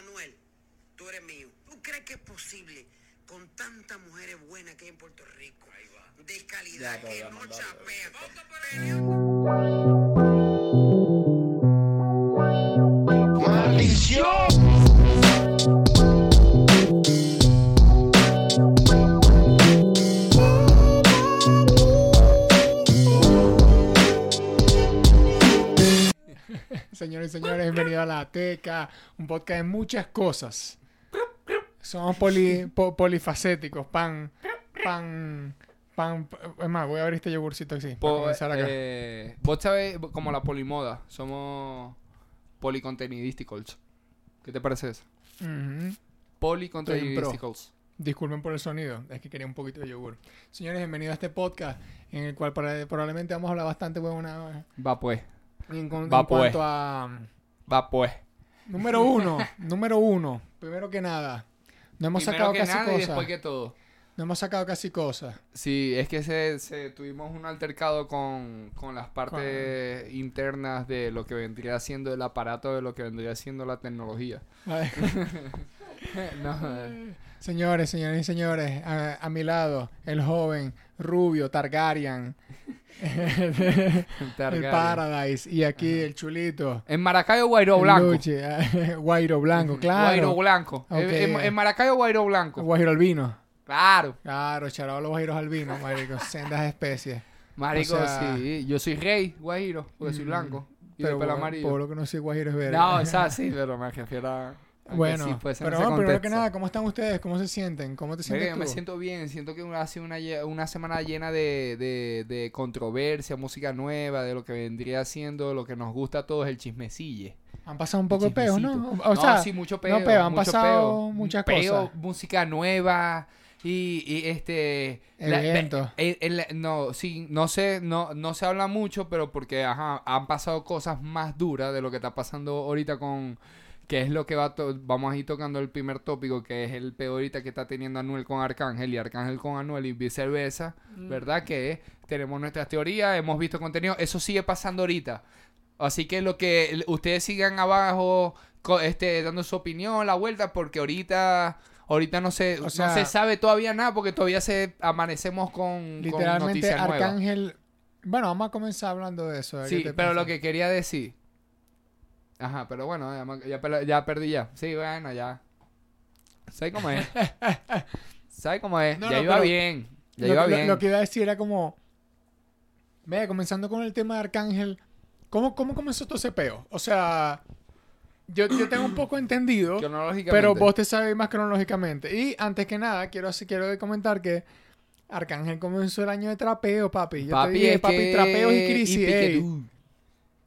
Anuel, tú eres mío. ¿Tú crees que es posible con tantas mujeres buenas que hay en Puerto Rico? De calidad, Ya, que no chapean. Señores y señores, bienvenidos a La Teca, un podcast de muchas cosas. Somos poli- po- polifacéticos, pan, pan, pan. Es más, voy a abrir este yogurcito así. para Po- comenzar acá. eh, vos sabés, como la polimoda, somos policontenidísticos. ¿Qué te parece eso? Policontenidísticos. Disculpen por el sonido, es que quería un poquito de yogur. Señores, bienvenidos a este podcast en el cual para- probablemente vamos a hablar bastante buena Va pues, en, con- Va en pues. cuanto a va pues. número uno, número uno. Primero que nada, no hemos Primero sacado que casi nada y cosas. después que todo. No hemos sacado casi cosas. Sí, es que se, se- tuvimos un altercado con, con las partes internas de lo que vendría siendo el aparato, de lo que vendría siendo la tecnología. No, eh, Señores, señores y señores, a, a mi lado, el joven, rubio, Targaryen, el. Paradise, y aquí el chulito, En Maracayo, Guairo Blanco. Luchi, Guairo Blanco, claro. Guairo Blanco. En, en- Maracayo, Guairo Blanco. Guajiro albino. Claro. Claro, charado a los guajiros albinos, marico, sendas especies. Marico, O sea- sí. Yo soy rey, Guajiro, porque soy Mm, blanco. Y Pero de pelo por- amarillo. por lo que no soy guajiro es verde. No, o sea, sí, pero me refiero a... Bueno, sí en pero no, primero que nada, ¿cómo están ustedes? ¿Cómo se sienten? ¿Cómo te sientes tú? me siento bien, siento que ha sido una, semana llena de, de, de controversia, música nueva, de lo que vendría siendo, lo que nos gusta a todos, el chismecille. Han pasado un poco de peos, ¿no? No, sí, mucho peo. no peo, han pasado peo. muchas Peo, cosas. música nueva y, y este... la- el- el- no, sí, no sé, no, no se habla mucho, pero porque, ajá, han pasado cosas más duras de lo que está pasando ahorita con... Que es lo que va to- vamos a ir tocando el primer tópico, que es el peor ahorita que está teniendo Anuel con Arcángel y Arcángel con Anuel y viceversa, Mm. ¿verdad? Que tenemos nuestras teorías, hemos visto contenido, eso sigue pasando ahorita. Así que lo que ustedes sigan abajo, este, dando su opinión, la vuelta, porque ahorita, ahorita no se, O no se sabe todavía nada, porque todavía se amanecemos con, con Literalmente noticias nuevas. Arcángel. Bueno, vamos a comenzar hablando de eso. Sí, pero lo que quería decir. Ajá, pero bueno, ya, ya, ya perdí ya. Sí, bueno, ya. ¿Sabes cómo es? ¿Sabes cómo es? No, ya no, iba bien. Ya lo, iba bien. lo que iba a decir era como. Vea, comenzando con el tema de Arcángel. ¿Cómo, cómo comenzó todo ese peo? O sea, yo, yo tengo un poco entendido, pero vos te sabes más cronológicamente. Y antes que nada, quiero, quiero comentar que Arcángel comenzó el año de trapeo, papi. Yo te dije, papi, que- trapeos y crisis. y ey.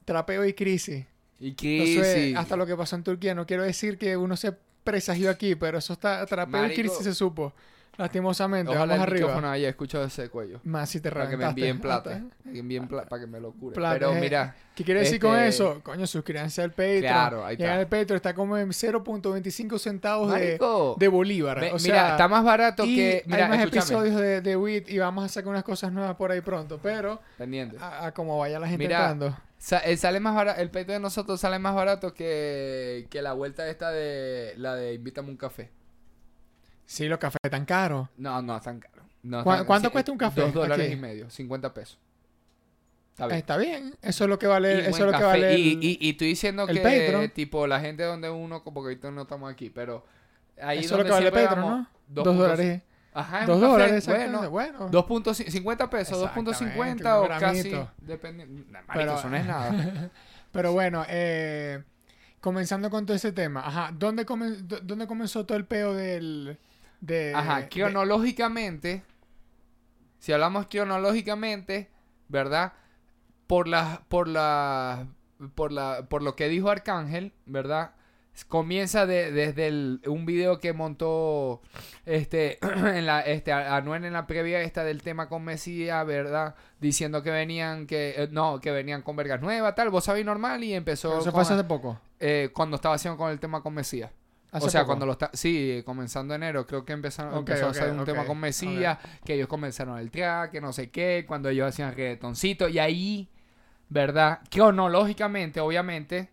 Trapeo y crisis. Y hasta lo que pasó en Turquía. No quiero decir que uno se presagió aquí, pero eso está trapeo y crisis se supo. Lastimosamente, Ojalá vamos el arriba. haya escuchado ese cuello. Más si te Para que me envíen plata. Envíen plata, para que me lo cure. Plata, Pero eh. mira, ¿Qué quiere decir con Este- eso? Coño, suscríbanse al Patreon. Claro, ahí está. al Patreon, está como en 0.25 centavos de, de bolívar. ve- o sea, mira, está más barato y que... Mira, hay más escúchame. episodios de, de WIT y vamos a sacar unas cosas nuevas por ahí pronto. Pero Pendiente. a, a como vaya la gente Mira, entrando. Sa- eh, sale más barato, el peito de nosotros sale más barato que, que la vuelta esta de la de invítame un café. Sí, los cafés tan caros. No, no, tan caro. No, ¿Cuá- tan- cuánto sí, cuesta un café Dos dólares aquí? y medio, 50 pesos. Está bien. bien. Está bien. Eso es lo que vale. Y eso es lo que vale. y, el- y, y estoy diciendo que, Patreon. tipo, la gente donde uno, como que ahorita no estamos aquí, pero ahí eso es lo que vale Patreon, ¿no? dos dólares. Ajá, Dos dólares. Bueno, Bueno. 2.50 pesos, Exactamente, 2.50 o casi. Dependiendo. Pero- eso no es nada. Pero bueno, eh, comenzando con todo ese tema. Ajá, ¿dónde, comen- dó- ¿dónde comenzó todo el peo del... De, Ajá, de- cronológicamente, si hablamos cronológicamente, ¿verdad? Por la, por la, por la, por lo que dijo Arcángel, ¿verdad? Comienza de- desde el- un video que montó este en la este Anuel en la previa esta del tema con Mesías, ¿verdad? Diciendo que venían que eh, no, que venían con vergas nuevas, tal, vos sabés normal y empezó Eso fue hace poco. eh, cuando estaba haciendo con el tema con Mesías. Hace o sea, poco. cuando lo está. Sí, comenzando enero, creo que empezaron, empezó a hacer un tema con Mesías, que ellos comenzaron el track, que no sé qué, cuando ellos hacían reggaetoncito, y ahí, ¿verdad? Cronológicamente, obviamente,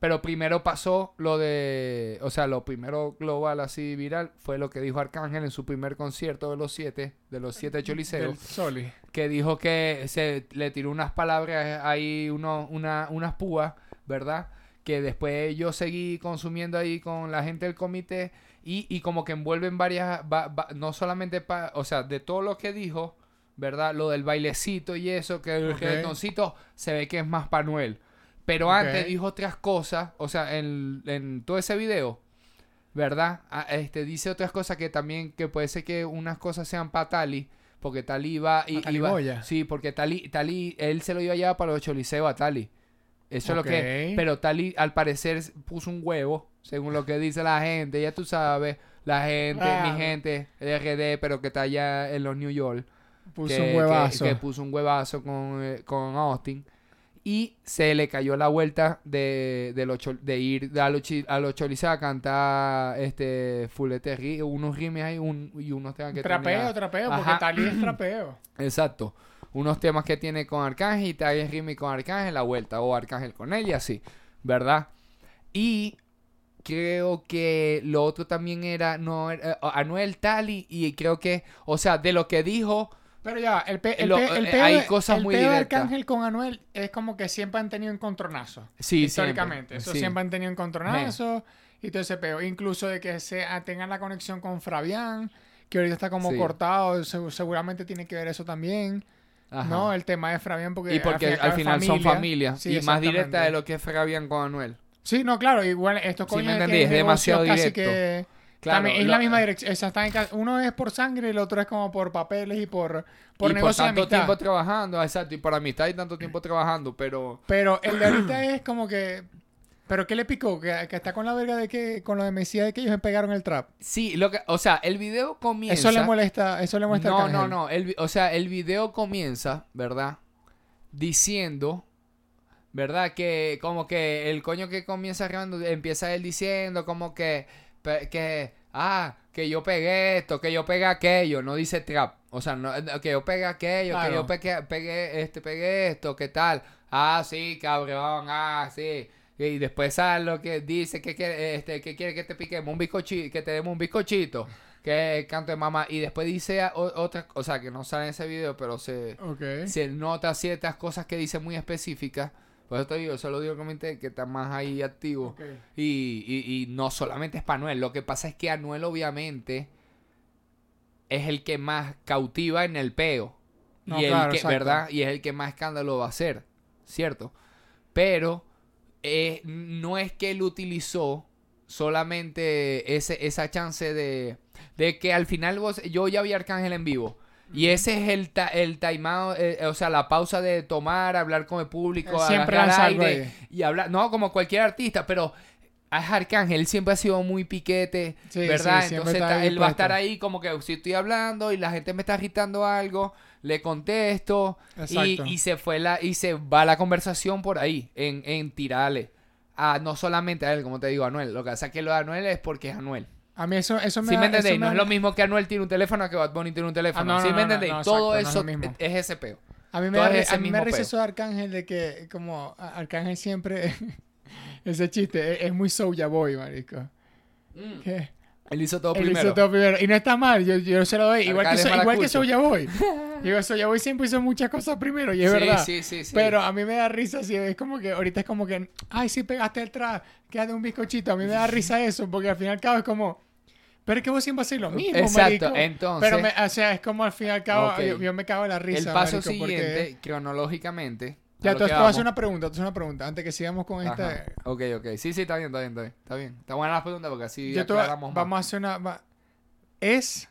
Pero primero pasó lo de, o sea, lo primero global así viral fue lo que dijo Arcángel en su primer concierto de los siete, de los siete Del choliceos, Soli. que dijo que se le tiró unas palabras ahí, uno, una, unas púas, ¿verdad? Que después yo seguí consumiendo ahí con la gente del comité y, y como que envuelven varias, va- va- no solamente, pa- o sea, de todo lo que dijo, ¿verdad? Lo del bailecito y eso, que el Ok. reggaetoncito se ve que es más para Noel. Pero antes dijo otras cosas, o sea, en, en todo ese video, ¿verdad? Ah, Este, dice otras cosas que también, que puede ser que unas cosas sean para Tali, porque Tali iba... y ¿A Tali iba- sí, porque Tali, Tali, él se lo iba a llevar para los choliseos a Tali. Eso es lo que... Pero Tali, al parecer, puso un huevo, según lo que dice la gente, ya tú sabes, la gente, Ah. mi gente, el RD, pero que está allá en los New York Puso que, un que- huevazo. que puso un huevazo con, eh, con Austin. Y se le cayó la vuelta de, de, los chol- de ir a los, a los cholizados a cantar este fulete, unos rimes ahí un- y unos temas que trapeo, trapeo, porque Ajá. Tali es trapeo. Exacto. Unos temas que tiene con Arcángel y Tali Rimi con Arcángel, la vuelta, o Arcángel con ella, así, ¿verdad? Y creo que lo otro también era, no, era- eh, Anuel Tali, y creo que, o sea, de lo que dijo, Pero ya, el, pe, el, pe- el eh, hay cosas el muy de. Arcángel con Anuel es como que siempre han tenido encontronazos. sí, históricamente. siempre, Eso sí. siempre han tenido encontronazos y todo ese peo. Incluso de que se, tengan la conexión con Fabián, que ahorita está como Sí. cortado, se- seguramente tiene que ver eso también. Ajá. ¿No? El tema de Fabián porque... y porque al, final son familia. Sí, y más directa exactamente. de lo que es Fabián con Anuel. Sí, no, claro, igual estos Sí, me coños entendí, que es demasiado directo. que Claro, también es lo- la misma dirección, ca- uno es por sangre y el otro es como por papeles y por por y por negocio de tanto amistad. tiempo trabajando, exacto, y por amistad y tanto tiempo trabajando, pero... Pero el de ahorita es como que pero qué le picó que, que está con la verga de que con lo de Mesías de que ellos pegaron el trap. Sí, lo que, o sea, el video comienza... Eso le molesta, eso le molesta No, no, no. El, o sea, el video comienza, ¿verdad? Diciendo, ¿verdad? Que como que el coño que comienza grabando, empieza él diciendo como que, que, ah, que yo pegué esto, que yo pegué aquello, no dice trap. O sea, no, que yo pegué aquello, que yo pegué, pegué, este, pegué esto, ¿qué tal? Ah, sí, cabrón, ah, sí. Y después sale lo que dice que quiere, este, que quiere que te piquemos un bizcochito, que te demos un bizcochito, que canto de mamá. Y después dice o- otra, o sea, que no sale en ese video, pero se, se nota ciertas cosas que dice muy específicas. Por eso te digo, solo digo comenté que está más ahí activo. Y, y, y no solamente es para Anuel. Lo que pasa es que Anuel, obviamente, es el que más cautiva en el peo. No, y el claro, que. ¿verdad? Y es el que más escándalo va a hacer. ¿Cierto? Pero eh, no es que él utilizó solamente ese, esa chance de, de que al final vos, yo ya vi a Arcángel en vivo. Y ese es el, ta- el timeout, eh, o sea, la pausa de tomar, hablar con el público, siempre algo aire ahí. y hablar, no como cualquier artista, pero es Arcángel, siempre ha sido muy piquete, Sí, ¿verdad? sí, Entonces él va a estar ahí como que si estoy hablando y la gente me está agitando algo, le contesto y, y se fue la y se va la conversación por ahí en, en tirarle a no solamente a él, como te digo, a Anuel. Lo que pasa es que lo de Anuel es porque es Anuel. A mí eso eso me ¿Sí da- me entendéis? No es lo mismo que Anuel tiene un teléfono que Bad Bunny tiene un teléfono. Ah, no, ¿Sí no, me no, entendéis? Todo exacto, es eso mismo. es ese peo. A mí me da, es a mí me mismo risa peo. eso de Arcángel de que como Arcángel siempre ese chiste es, es muy Soulja Boy, marico. ¿Qué? Él hizo todo Él primero. hizo todo primero. Y no está mal, yo, yo se lo doy. Igual que, so- igual que. Soulja Boy. Digo, Soulja Boy siempre hizo muchas cosas primero y es sí, verdad. sí, sí, sí. Pero a mí me da risa si es como que ahorita es como que, ay, sí pegaste el trap, quédate un bizcochito. A mí me da risa eso, porque al fin y al cabo es como, pero es que vos siempre hacéis lo mismo, Exacto, marico. entonces- Pero, me- o sea, es como al fin y al cabo, Ok. yo, yo me cago en la risa. el paso marico, porque- siguiente, cronológicamente. A Ya, a hacer vamos. una pregunta, a hacer una pregunta, antes que sigamos con esta... Ajá. Ok, ok. Sí, sí, está bien, está bien, está bien. Está bien. Está buena la pregunta porque así Yo a- más. vamos a hacer una... va- es...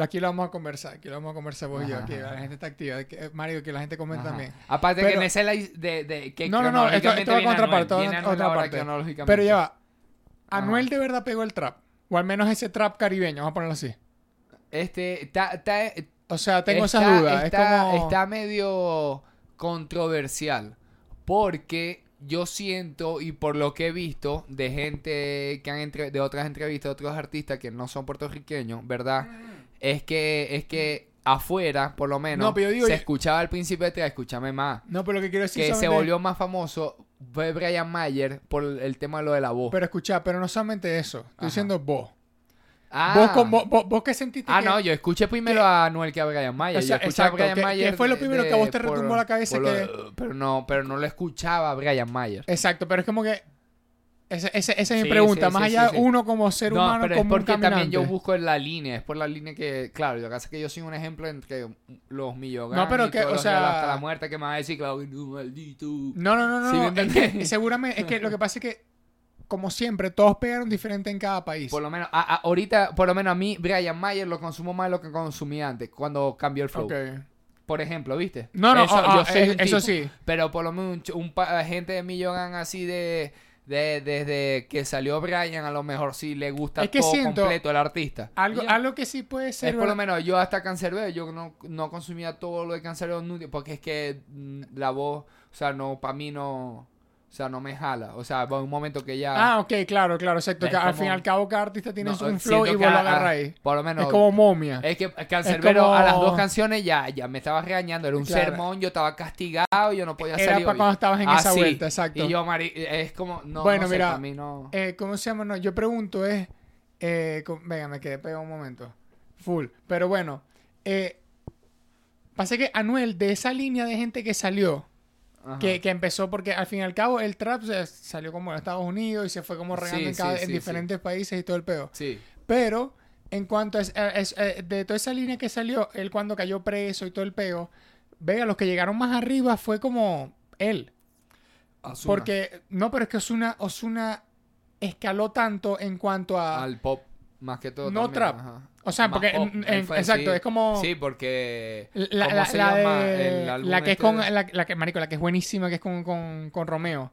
Aquí lo vamos a conversar, aquí lo vamos a conversar vos y yo, aquí la gente está activa, que, Mario, que la gente comente Ajá. también. Aparte Pero- que en esa es la is- de, de que No, no, no, esto- esto va con otra parte. Pero ya va. Anuel de verdad pegó el trap, o al menos ese trap caribeño, vamos a ponerlo así. Este, está, O sea, tengo esas dudas, Está, es como... está medio controversial porque yo siento y por lo que he visto de gente que han entre, de otras entrevistas de otros artistas que no son puertorriqueños, ¿verdad? Es que es que afuera, por lo menos, No, pero yo digo- se escuchaba al principio de trap, escúchame más, No, pero lo que quiero decir que se volvió más famoso fue Brian Mayer por el tema de lo de la voz. Pero escucha, pero no solamente eso. Estoy Ajá. diciendo vos. Ah, Vos, como- vos, vos qué sentiste ah que- no, yo escuché primero que- a Anuel que a Brian Mayer. O sea, yo escuché a exacto, Brian que- que Mayer. fue lo de- primero que a vos te por- retumbó la cabeza por lo- que- pero no, pero no lo escuchaba a Brian Mayer. Exacto, pero es como que... Ese- ese- esa es mi Sí, pregunta. sí, Más sí, allá, sí, sí. uno como ser No, humano, pero es como un porque también yo busco en la línea, es por la línea que, claro, lo que pasa es que yo soy un ejemplo entre los millones No, pero que, o sea- hasta la muerte que me va a decir, claro, que no, maldito. No, no, no, no. ¿Sí me no, es que seguramente, es que lo que pasa es que, como siempre, todos pegaron diferente en cada país. Por lo menos, a- a- ahorita, por lo menos a mí, Brian Mayer lo consumo más de lo que consumía antes, cuando cambió el flow. Ok. Por ejemplo, ¿viste? No, no, eso, ah, yo ah, soy es- un eso tipo, sí. Pero por lo menos un, un pa- gente de Millogan así de, de- Desde que salió Brian, a lo mejor sí le gusta Es que todo siento- completo el artista. Algo, algo que sí puede ser... Es por lo menos yo hasta Cancerbero, yo no, no consumía todo lo de Cancerbero porque es que mm, la voz, o sea, no, para mí no, o sea, no me jala. O sea, va un momento que ya... Ah, ok, claro, claro, exacto. Es que al como- fin y al cabo cada artista tiene no, su- un siento flow y que vos lo a- a- agarráis. Por lo menos... Es como momia. Es que Cancerbero como- a las dos canciones ya, ya me estaba regañando, era un Claro. sermón, yo estaba castigado, yo no podía Era salir. para cuando estabas en Ah, esa vuelta, exacto. Y yo, Mari, es como, no, Bueno, no sé, mira, para mí no... Eh, ¿Cómo se llama? No, yo pregunto es... Eh, venga, me quedé pegado un momento. Full. Pero bueno. Eh, pasa que Anuel, de esa línea de gente que salió. Que, que empezó porque al fin y al cabo el trap se- salió como en Estados Unidos y se fue como regando Sí, en, cada- sí, en sí, diferentes países y todo el peo. Sí. Pero en cuanto a es- a- es- de toda esa línea que salió, él cuando cayó preso y todo el peo, vea, los que llegaron más arriba fue como él. Ozuna. Porque, no, pero es que Osuna, Osuna escaló tanto en cuanto a... Al pop, más que todo. No también, trap. ajá. O sea, porque, pop, en- él en- fue- exacto, sí. es como... Sí, porque... La, ¿cómo la- se la llama de- el álbum la que es este con la, la que marico la que es buenísima que es con, con, con Romeo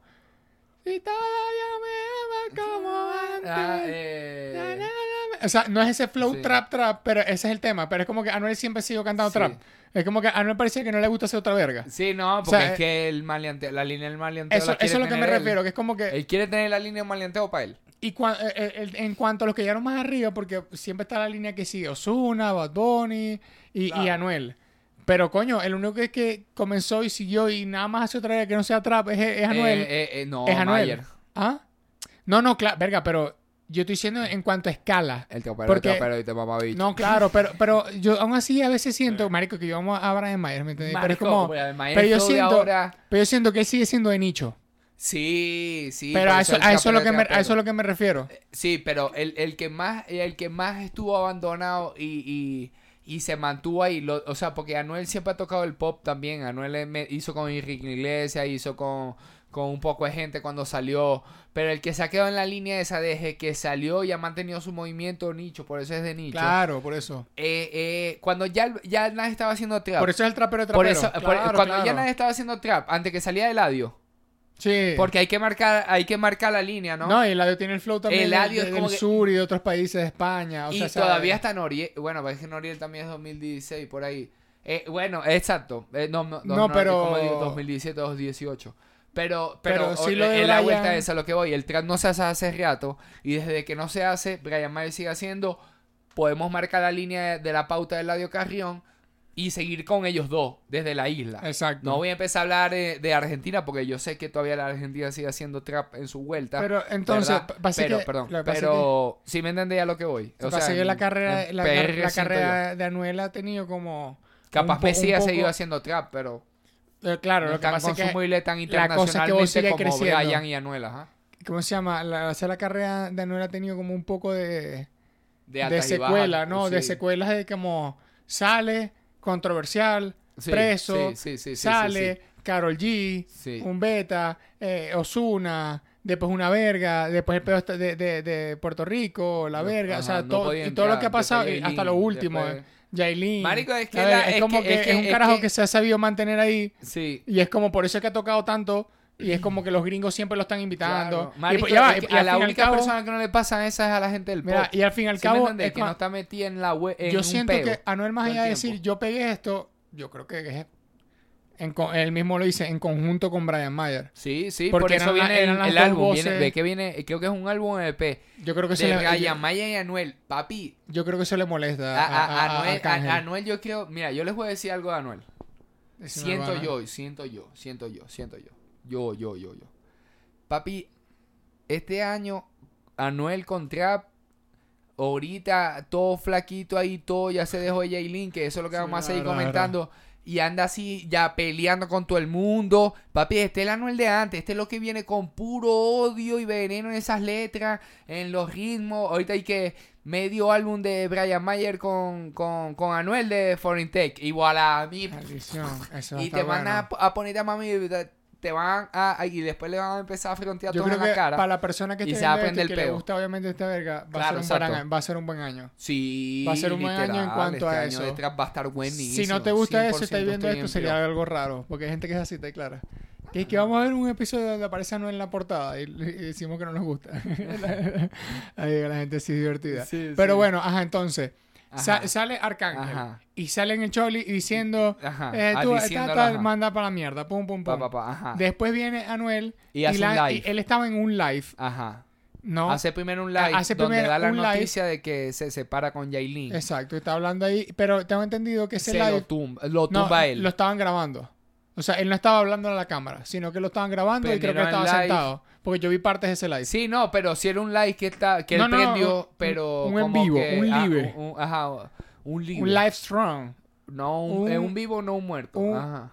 y todavía me ama como antes Ah, Na, eh, na, na, na. o sea no es ese flow Sí. trap trap pero ese es el tema pero es como que Anuel siempre siguió cantando Sí. trap es como que a Anuel parecía que no le gusta hacer otra verga Sí, no, porque sea, es que el maleanteo, la línea del maleanteo eso, la quiere eso es lo que me él. refiero que es como que Él quiere tener la línea de maleanteo para él. Y cua- eh, eh, el- en cuanto a los que llegaron más arriba porque siempre está la línea que sigue Ozuna Bad Bunny y. Anuel pero coño el único que, que comenzó y siguió y nada más hace otra vez que no sea trap es, es Anuel Eh, no, es Anuel. Mayer. ¿Ah? No, no, claro, verga, pero yo estoy diciendo en cuanto a escala. El trapero, Porque- el trapero y te mamabicho. No, claro, pero, pero yo aún así a veces siento, marico, que yo amo a Brian Mayer, ¿me entiendes? Pero es como, pues, pero yo siento, ahora- pero yo siento que él sigue siendo de nicho. Sí, sí. pero a eso, a eso es lo que me, a eso es lo que me refiero. Sí, pero el, el que más el que más estuvo abandonado y, y, y se mantuvo ahí, lo- o sea, porque Anuel siempre ha tocado el pop también. Anuel eh, me- hizo con Enrique Iglesias, hizo con, con un poco de gente cuando salió. Pero el que se ha quedado en la línea esa desde que salió y ha mantenido su movimiento nicho, por eso es de nicho. Claro, por eso. Eh, eh, cuando ya, ya nadie estaba haciendo trap. Por eso es el trapero de Por trapero. eso, por- Claro, cuando ya nadie estaba haciendo trap, antes que salía Eladio. Sí. Porque hay que marcar, hay que marcar la línea, ¿no? ¿no? y Eladio tiene el flow también Eladio de- es del como que- sur y de otros países de España. O y todavía está Noriel. Bueno, es que Noriel también es 2016, por ahí. Eh, bueno, exacto. Eh, no, no, No, pero- Como digo, 2017, 2018. Pero, pero, Pero sí lo de en la vuelta esa lo que voy. El trap no se hace hace rato. Y desde que no se hace, Brian Mayer sigue haciendo. Podemos marcar la línea de, de la pauta del Ladio Carrión y seguir con ellos dos desde la isla. Exacto. No voy a empezar a hablar de, de Argentina porque yo sé que todavía la Argentina sigue haciendo trap en su vuelta. Pero entonces, pero, que- perdón, pero si me entendés a lo que voy. O sea, la carrera, en la, PR car- la siento carrera de Anuel ha tenido como... Capaz un Messi un ha poco- seguido haciendo trap, pero Eh, Claro, no lo que pasa es que... tan la cosa que internacionalmente como creciendo. Brian y Anuel, ajá. ¿Cómo se llama? La, o sea, la carrera de Anuel ha tenido como un poco de, De, de secuela, ¿no? De sí. secuelas de como sale, controversial, Sí, preso, sí, sí, sale, Carol G, un beta, eh, Osuna, después una verga, después el pedo este de, de, de Puerto Rico, la verga, o sea, no todo, y todo lo que ha pasado, después y hasta Yailin, lo último, después- eh, Yailin. Marico, es que La es es como que- que, es un carajo que- que se ha sabido mantener ahí. Sí. Y es como por eso es que ha tocado tanto. Y es como que los gringos siempre lo están invitando. Claro. Y Marico, pues, ya va, es que y a la única cabo- persona que no le pasan esa es a la gente del pop. Mira, y al fin y al ¿Sí me cabo, es que no está metida en la web. yo siento que Anuel más allá de decir yo pegué esto, yo creo que es en él mismo lo dice en conjunto con Brian Mayer. Sí, sí, Porque por eso eran la- viene el, álbum. Viene, ve que viene, creo que es un álbum EP Yo creo que eso de le, Brian yo, Maya y Anuel. Papi, yo creo que eso le molesta a, Anuel, Arcángel. a- Anuel yo creo, mira, yo les voy a decir algo de Anuel. Siento yo, siento yo, siento yo, siento yo. Yo, yo, yo, yo. papi, este año, Anuel con Trap, ahorita todo flaquito ahí, todo ya se dejó Jailin, que eso es lo que Sí, vamos a seguir comentando. Y anda así, ya peleando con todo el mundo. Papi, este es el Anuel de antes. Este es lo que viene con puro odio y veneno en esas letras, en los ritmos. Ahorita hay que medio álbum de Brian Mayer con, con, con Anuel de Foreign Tech. Igual a mí. Eso Y te van a, a poner a mami. Te- Te van a. Y después le van a empezar a frontear en la que cara. para la persona que y se va a prender que el le peo. gusta obviamente esta verga, va, a ser un año, va a ser un buen año. Sí, Va a ser un buen año en cuanto este a año eso. de va a estar buenísimo. Si no te gusta eso y 100% estás viendo esto, sería algo raro. Porque hay gente que es así, ¿está clara? Que es que vamos a ver un episodio donde aparece Anuel en la portada y, y decimos que no nos gusta. Ahí la gente sí es divertida. Sí, Pero sí. bueno, ajá, entonces. Sa- sale Arcángel Ajá. y sale en el Choli diciendo, eh, Ah, tú, ajá. manda para la mierda, pum, pum, pum. pa, pa, ajá. Después viene Anuel Y la- él estaba en un live, Ajá. ¿no? Hace primero un live Hace donde da la live. noticia de que se separa con Yailin. Exacto, está hablando ahí, pero tengo entendido que ese Se live lo tumba, lo no, él. lo estaban grabando. O sea, él no estaba hablando a la cámara, sino que lo estaban grabando y creo que estaba live. sentado. Porque yo vi partes de ese live. Sí, no, pero si era un live que está que No, él no, prendió, un- pero un en como vivo, que- un ah, live. un- un- ajá, un live. Un live strong. No, un, un- un vivo, no un muerto. un- Ajá.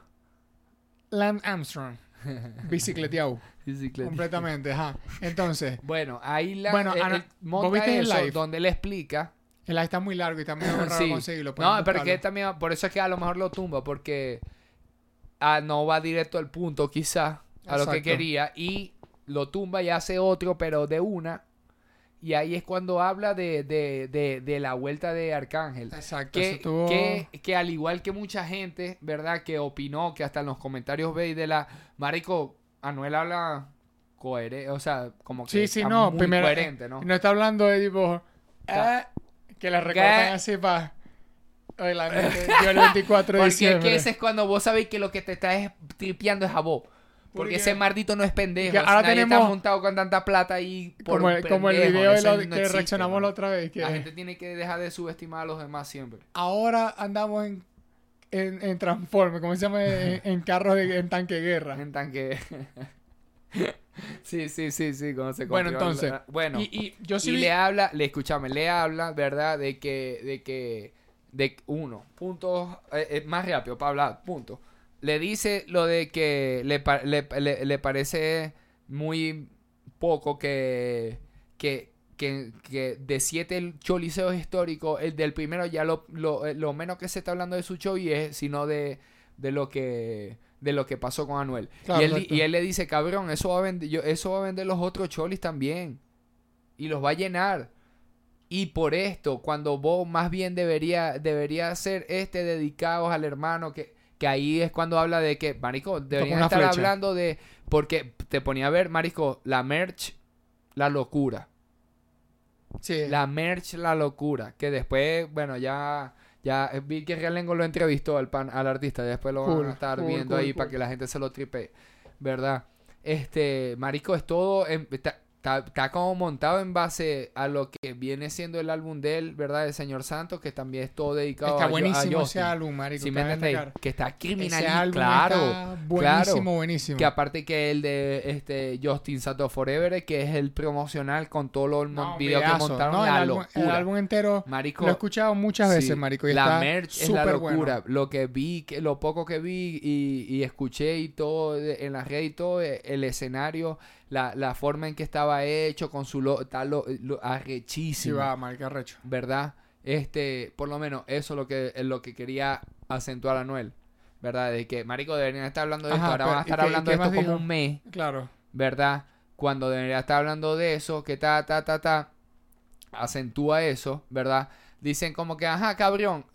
Lance Armstrong. Bicicleteado. Bicicleta. completamente, ajá. Entonces, Bueno, ahí la Bueno, ¿vos monta viste el live? donde él explica. el live está muy largo y está muy raro Sí. conseguirlo. pueden No, pero que también por eso es que a lo mejor lo tumba porque ah, no va directo al punto quizás a lo que quería y lo tumba y hace otro pero de una y ahí es cuando habla de, de, de, de la vuelta de Arcángel. Exacto, Que, estuvo... que, que al igual que mucha gente, ¿verdad? Que opinó, que hasta en los comentarios veis de la... Marico, Anuel habla coherente, o sea, como que Sí, sí, está no, muy primero... coherente, ¿no? No está hablando de tipo... Eh, que la recortan ¿Qué? así para... Yo el 24 de Porque es diciembre. que ese es cuando vos sabéis que lo que te estás tripeando es a vos. Porque Porque- ese mardito no es pendejo. Que ahora Nadie está tenemos- montado con tanta plata ahí por como, el, como el video de lo- no que existe, reaccionamos la otra vez. Que La gente tiene que dejar de subestimar a los demás siempre. ahora andamos en, en, en Transforme, como se llama? En, en carros de, en tanque de guerra. En tanque. sí, sí, sí, sí. Cuando se Bueno, entonces, la- Bueno. Y, y yo sí y vi- le habla, le escuchame, le habla, ¿verdad? De que, de que, de uno, puntos, eh, eh, más rápido para hablar, punto. Le dice lo de que le, le, le- le parece muy poco que, que, que, que de siete choliseos históricos, el del primero ya lo, lo, eh, lo menos que se está hablando de su show y es, sino de, de lo que de lo que pasó con Anuel. Claro, y, él, y él le dice, cabrón, eso va a vender, yo- eso va a vender los otros cholis también. Y los va a llenar. Y por esto, cuando vos más bien debería, debería ser este dedicados al hermano, que, que ahí es cuando habla de que, marico, deberían estar flecha. hablando de, porque te ponía a ver, marico, la merch, la locura. Sí. La merch, la locura. Que después, bueno, ya, ya vi que Realengo lo entrevistó al, pan, al artista. Después lo Cool, van a estar cool, viendo cool, ahí para que la gente se lo tripe. ¿Verdad? Este, marico, es todo. en- está, está- está como montado en base a lo que viene siendo el álbum de él, ¿verdad? De Señor Santos, que también es todo dedicado Está a, a buenísimo ese álbum, marico. Si me que está Ese álbum Claro. está buenísimo, claro. buenísimo. Que aparte que el de este Justin Santos Forever, que es el promocional con todos los No, videos que montaron, No, el, álbum, el álbum entero Marico, lo he escuchado muchas veces, sí, marico. Y la está merch es la locura. bueno. Lo que vi, que, lo poco que vi y, y escuché y todo en la red y todo, eh, el escenario, la, la forma en que estaba hecho, con su lo, tal lo, lo- Sí, arrechísimo, va, marica recho. ¿verdad? Este, por lo menos eso es lo que, es lo que quería acentuar Anuel, ¿verdad? De que, marico, deberían estar hablando de esto, ahora pero, van a ¿y estar hablando de esto como un mes. Claro. ¿verdad? Cuando debería estar hablando de eso, que ta, ta, ta, ta, acentúa eso, ¿verdad? Dicen como que, ajá, cabrón,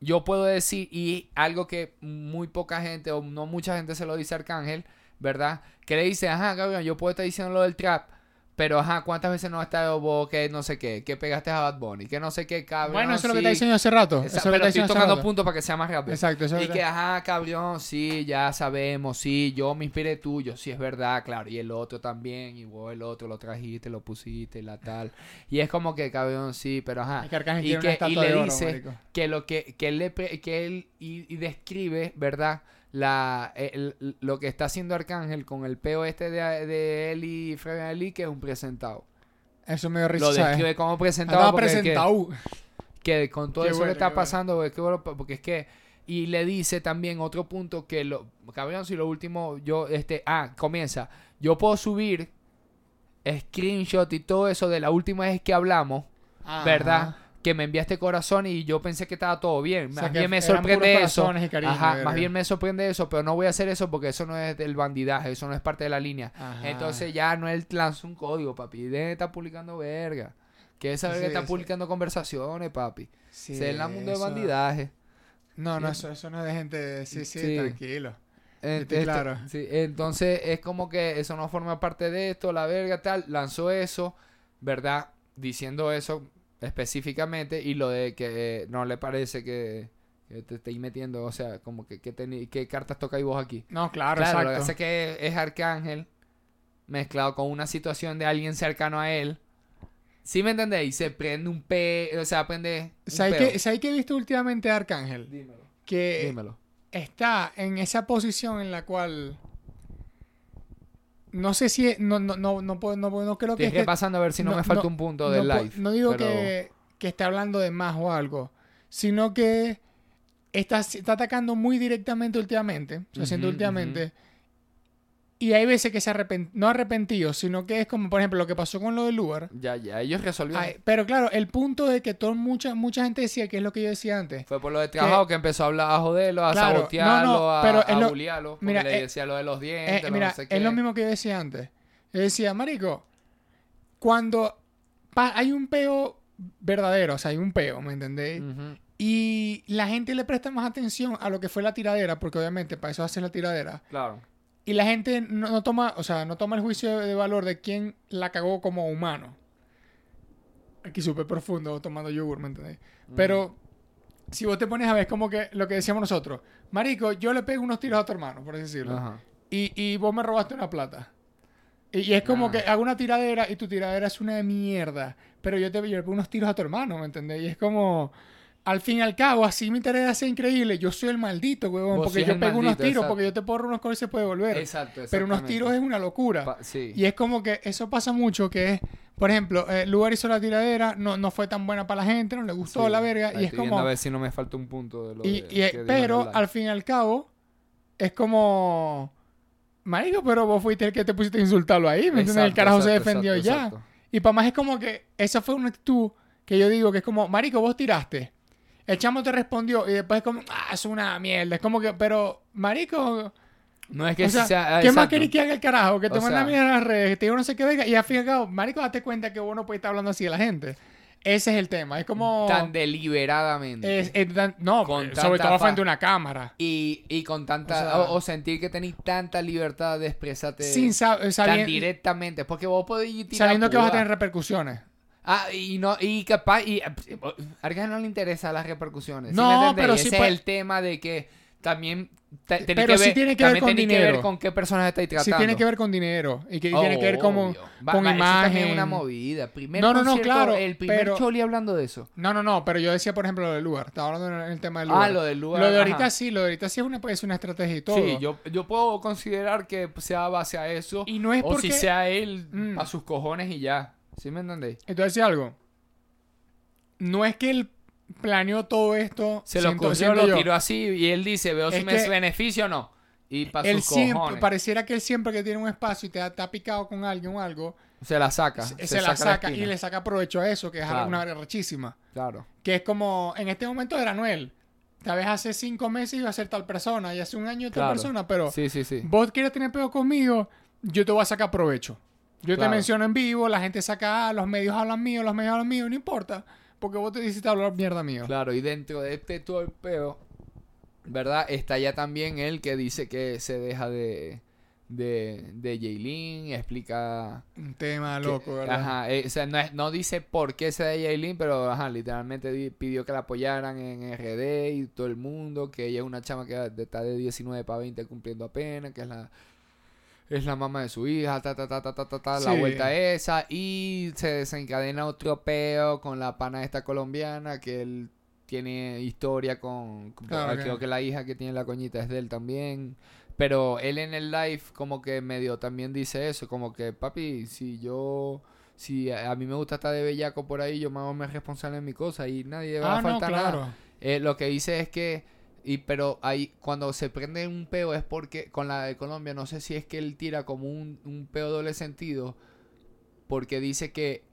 yo puedo decir, y algo que muy poca gente, o no mucha gente se lo dice a Arcángel, ¿verdad? Que le dice, ajá, cabrón, yo puedo estar diciendo lo del trap, pero ajá, ¿cuántas veces no ha estado vos que no sé qué, que pegaste a Bad Bunny, que no sé qué, cabrón? bueno, eso es lo que está diciendo hace rato. Esa- Eso es lo que pero estoy tocando puntos para que sea más rápido. Exacto, eso es Y que, ajá, cabrón, sí, ya sabemos, sí, yo me inspiré tuyo, sí es verdad, claro, y el otro también, y vos el otro lo trajiste, lo pusiste, la tal. Y es como que, cabrón, sí, pero ajá. Es que Y, que, y le dice que lo que, que él, le que él y, y describe, ¿verdad? La, el- lo que está haciendo Arcángel con el peo este de, de él y Fred Ali, que es un presentado. Eso me dio risa, Lo describe como presentado que- presentado. que con todo Qué eso bueno, que está bueno. pasando, bueno, porque es que y le dice también otro punto que lo cabrón si lo último yo este ah comienza yo puedo subir screenshot y todo eso de la última vez que hablamos Ajá. verdad que me enviaste corazón y yo pensé que estaba todo bien O sea, más bien me sorprende eso cariño, ajá más bien me sorprende eso pero no voy a hacer eso porque eso no es del bandidaje eso no es parte de la línea Ajá. entonces ya no él lanza un código papi dejen de estar publicando verga que esa verga Sí, está sí. publicando conversaciones papi Sí, se en el mundo de bandidaje. No, no, eso, eso no es de gente. Sí, sí, tranquilo. Este- claro. sí, entonces es como que eso no forma parte de esto, la verga tal, lanzó eso, ¿verdad? Diciendo eso específicamente y lo de que eh, no le parece que, que te estéis metiendo, o sea, como que, que qué cartas tocáis vos aquí. No, claro, Claro, lo que exacto. hace que es Arcángel mezclado con una situación de alguien cercano a él. ¿Sí me entendéis? Se prende un pe... O sea, prende un ¿Sabes peo. qué, ¿Sabes qué he visto últimamente de Arcángel? Dímelo. Que Dímelo. está en esa posición en la cual. No sé si. No, no, no, no, puedo- no, no creo que. Tienes que pasando a ver si no, no- me falta un punto del live. No digo pero- que, que esté hablando de más o algo, sino que está, está atacando muy directamente últimamente. O sea, siento últimamente. Y hay veces que se arrepent no arrepentido, sino que es como, por ejemplo, lo que pasó con lo del Uber. Ya, ya, ellos resolvieron. Ay, pero claro, el punto de que todo, mucha, mucha gente decía que es lo que yo decía antes. Fue por lo de trabajo que, empezó a hablar, a joderlo, a Claro, sabotearlo, no, no, a, pero a lo- mira, le eh, decía lo de los Eh, dientes, lo mira, no sé qué. es lo mismo que yo decía antes. Yo decía, marico, cuando hay un peo verdadero, o sea, hay un peo, ¿me entendéis? Y la gente le presta más atención a lo que fue la tiradera, porque obviamente para eso hace la tiradera. Claro. Y la gente no, no toma, o sea, no toma el juicio de, valor de quién la cagó como humano. Aquí súper profundo tomando yogur, ¿me entendéis? Pero si vos te pones a ver, es como que lo que decíamos nosotros. Marico, yo le pego unos tiros a tu hermano, por así decirlo. Ajá. Y, y vos me robaste una plata. Y, y es como Ah. que hago una tiradera y tu tiradera es una mierda. Pero yo te yo le pego unos tiros a tu hermano, ¿me entendés? Y es como, al fin y al cabo, así mi tarea sea increíble. Yo soy el maldito, huevón. Vos Porque yo pego unos tiros, exacto. porque yo te porro unos cosas y se puede volver. Exacto, Pero unos tiros es una locura. Pa- sí. Y es como que eso pasa mucho, que es, por ejemplo, eh, Lugar hizo la tiradera, no, no fue tan buena para la gente, no le gustó Sí. la verga. Ahí Y es como... A ver si no me falta un punto de lo Y, de- y- que pero al fin y al cabo, es como. Marico, pero vos fuiste el que te pusiste a insultarlo ahí, ¿me entiendes? El Exacto, carajo se defendió exacto, ya. exacto. Y para más es como que esa fue una actitud que yo digo que es como, Marico, vos tiraste. El chamo te respondió y después es como, ah, es una mierda. Es como que, pero, Marico, No es que o sea, sea. ¿qué más querés que haga el carajo? Que te manda mierda en las redes, que te digo no sé qué venga. Y al fin y al cabo, Marico, date cuenta que vos no puedes estar hablando así de la gente. Ese es el tema. Es como. Tan deliberadamente. es- es tan- no, Con sobre todo frente a una cámara. Y, y con tanta. O sea- O, o sentir que tenéis tanta libertad de expresarte Sin sab- tan sabiendo, directamente. Porque vos podéis tirar. sabiendo que vas a tener repercusiones. Ah, y no, y capaz, y a Arcángel no le interesa las repercusiones. ¿sí No, entendéis? pero Ese sí es el tema de que también te- tenéis Pero que sí ver, tiene que ver con tenéis que ver dinero. con qué personas estáis Sí tratando. tiene que ver con dinero. Y que y Oh, tiene que ver como, obvio. Va- con va, eso imagen. es una movida. Primer No, no, no, claro, El primer pero- Choli hablando de eso. No, no, no. Pero yo decía, por ejemplo, lo del lugar. Estaba hablando en el tema del Ah, lugar. lo del lugar. Lo de ahorita ajá. sí. Lo de ahorita sí es una, es una estrategia y todo. Sí, yo, yo puedo considerar que sea base a eso. Y no es o porque... si sea él Mm. a sus cojones y ya. ¿Sí me entendéis? Entonces, algo. No es que él planeó todo esto. Se lo siento lo yo. tiró así y él dice, veo si me beneficio o no. Y para Él sus siempre, cojones. pareciera que él siempre que tiene un espacio y te ha, te ha picado con alguien o algo, Se la saca. se, se la saca y le saca provecho a eso, que es Claro. una rechísima. Claro. Que es como, en este momento era Noel. Tal vez hace cinco meses iba a ser tal persona y hace un año tal Claro. persona, pero Sí, sí, sí. vos quieres tener pedo conmigo, yo te voy a sacar provecho. Yo te menciono en vivo, la gente saca, ah, los medios hablan mío, los medios hablan mío, no importa. Porque vos te hiciste hablar mierda mío. Claro, y dentro de este todo el peo, ¿verdad? Está ya también él que dice que se deja de, de, de Jaylin, explica... Un tema que- loco, ¿verdad? Ajá, eh, o sea, no, es- no dice por qué se da Jaylin, pero ajá, literalmente di- pidió que la apoyaran en RD y todo el mundo, que ella es una chama que está de 19 para 20 cumpliendo apenas, que es la es la mamá de su hija, ta ta ta ta ta ta, ta, la vuelta esa y se desencadena otro peo con la pana esta colombiana que él tiene historia con... Claro, creo que la hija que tiene la coñita es de él también. Pero él en el live como que medio también dice eso, como que papi, si yo... Si a a mí me gusta estar de bellaco por ahí, yo me hago más responsable de mi cosa y nadie va Ah, a no, faltar nada. Eh, lo que dice es que, y pero ahí cuando se prende un peo es porque con la de Colombia no sé si es que él tira como un, un peo doble sentido, porque dice que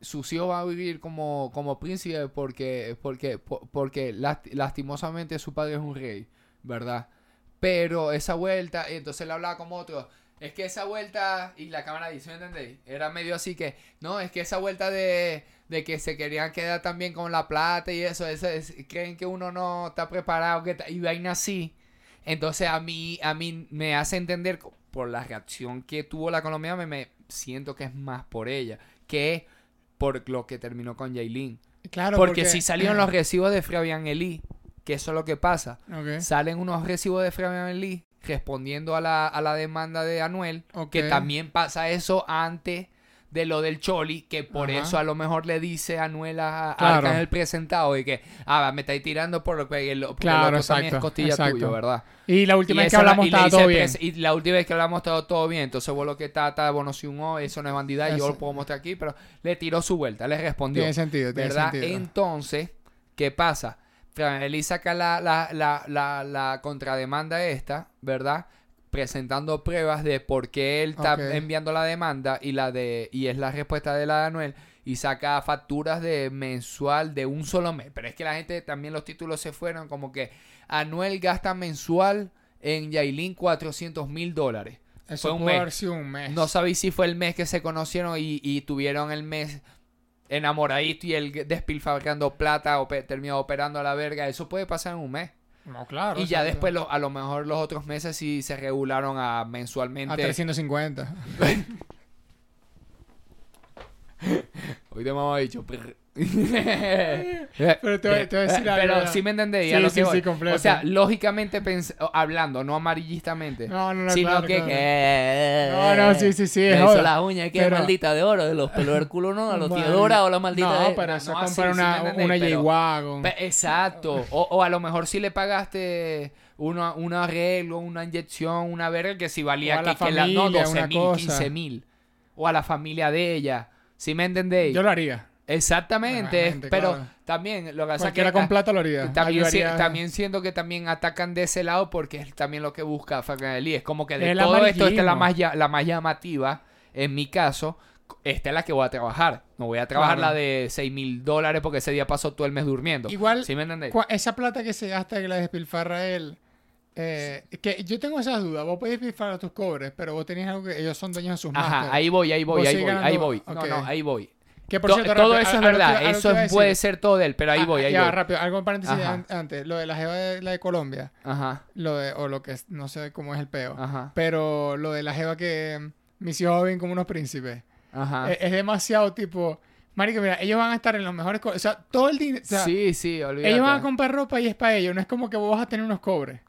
sus hijos van a vivir como, como príncipe porque, porque, po- porque last- lastimosamente su padre es un rey, ¿verdad? Pero esa vuelta, entonces él hablaba como otro. Es que esa vuelta, y la cámara dice, ¿me entendéis? Era medio así que, no, es que esa vuelta de, de que se querían quedar también con la plata y eso, eso es- creen que uno no está preparado, que y vaina así. Entonces a mí, a mí me hace entender, por la reacción que tuvo la colombiana, me, me siento que es más por ella, que por lo que terminó con Yailin. Claro, porque, si salieron los recibos de Fabián Eli, que eso es lo que pasa. Salen unos recibos de Fabián Eli respondiendo a la, a la demanda de Anuel, que también pasa eso antes de lo del Choli, que por Ajá. eso a lo mejor le dice a Anuel a, Claro. Arcángel presentado de que, ah, me estáis tirando por lo que el, Claro, el otro también es costilla exacto. tuyo, ¿verdad? Y la última Y vez que hablamos y estaba todo bien. Y la última vez que hablamos estaba todo bien. Entonces vos lo que está, está, vos no soy un O, eso no es bandida, yo lo puedo mostrar aquí, pero le tiró su vuelta, le respondió. Tiene sentido, tiene ¿Verdad? sentido. Entonces, ¿qué pasa? Eli saca la, la, la, la, la contrademanda esta, ¿verdad? Presentando pruebas de por qué él está enviando la demanda y la de y es la respuesta de la de Anuel y saca facturas de mensual de un solo mes. Pero es que la gente también los títulos se fueron como que Anuel gasta mensual en Yailin 400 mil dólares. Eso fue un pudo mes. haber sido un mes. No sabéis si fue el mes que se conocieron y, y tuvieron el mes enamoradito y el despilfarrando plata o terminó operando a la verga. Eso puede pasar en un mes. No, claro. y ya después lo- a lo mejor los otros meses sí se regularon a mensualmente. A 350. Hoy te hemos dicho. Pero te voy- te voy a decir algo, Pero sí me entendéis. Sí, a lo sí, que sí, voy. completo. O sea, lógicamente hablando, no amarillistamente. No, no, no, sino claro, que, claro. que- No, no, sí, sí, sí, Me hizo las uñas que Pero- es maldita de oro, de los pelos del culo no, a los Vale. Teodora o la maldita No, de pero eso no, me una, una J-Wagon. Exacto. O, o a lo mejor si le pagaste una, un arreglo, una inyección, una verga que si valía a la que, que la, no, familia, 12 una mil, cosa. 15 mil. O a la familia de ella. ¿Sí me entendéis? Yo lo haría. Exactamente. Pero claro. también lo que pasa que con plata lo haría. también, si- Ayudaría- también siento que también atacan de ese lado porque es también lo que busca Faganelli. Es como que de El todo esto, esta es la más, la más llamativa. En mi caso, esta es la que voy a trabajar. No voy a trabajar Claro. la de 6 mil dólares porque ese día pasó todo el mes durmiendo. Igual, ¿Sí me esa plata que se gasta que la despilfarra él. Eh, que yo tengo esas dudas. Vos podés despilfarrar tus cobres, pero vos tenés algo que ellos son dueños de sus Ajá, ahí voy, ahí voy, ahí voy, ahí voy. No, no, ahí voy. Que por To- cierto, todo rápido, eso a- es a verdad, a que eso a puede ser todo de él, pero ahí Ah, voy, ahí ya, voy. rápido, algo en paréntesis Ajá. an- antes. Lo de la jeva de, la de Colombia. Ajá, Lo de, o lo que es, no sé cómo es el peo. ajá, Pero lo de la jeva que mm, mis hijos ven como unos príncipes. ajá. Es, es demasiado tipo. Marico, mira, ellos van a estar en los mejores. O sea, todo el dinero. O sea, sí, sí, olvídate. ellos van a comprar ropa y es para ellos. No es como que vos vas a tener unos cobres.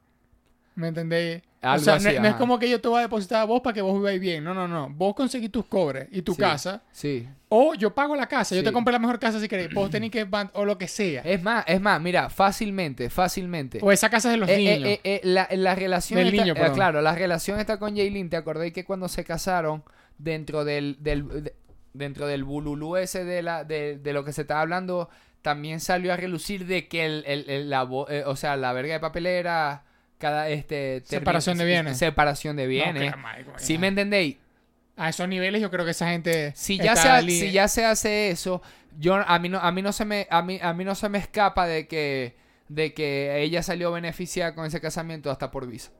¿Me entendéis? Algo o sea, así, no, no es como que yo te voy a depositar a vos para que vos viváis bien. No, no, no. Vos conseguís tus cobres y tu Sí. casa. Sí. O yo pago la casa. Yo Sí. te compré la mejor casa si queréis. Vos tenés que. O lo que sea. Es más, es más, mira, fácilmente, fácilmente. O esa casa es de los Eh, eh, niños. eh, eh, la, la relación Del está- niño, perdón. claro, la relación está con Jaylin. ¿Te acordáis que cuando se casaron dentro del, del de- dentro del bululú ese de la de, de lo que se estaba hablando también salió a relucir de que el, el- el- la o sea la verga de papel era cada este Separación de bienes. separación de No, bienes claro, si me entendéis A esos niveles yo creo que esa gente. si ya se, si ya se hace eso yo a mí no a mí no se me a mí a mí no se me escapa de que de que ella salió beneficiada con ese casamiento hasta por visa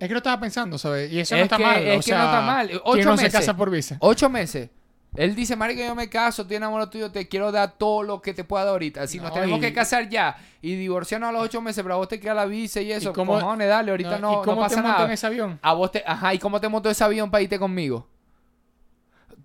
Es que lo estaba pensando, ¿sabes? Y eso Es no está que- mal. es o que no sea, está mal. ¿quién Ocho no se meses. casa por visa? Ocho meses. Él dice, marico, yo me caso, estoy enamorado tuyo, te quiero dar todo lo que te pueda dar ahorita. Si nos No, tenemos y- que casar ya y divorciarnos a los ocho meses, pero a vos te queda la visa y eso, cómo- cojones, dale, ahorita no, ¿Y no cómo pasa te montan nada. en ese avión? A vos te, ajá, ¿y cómo te montó ese avión para irte conmigo?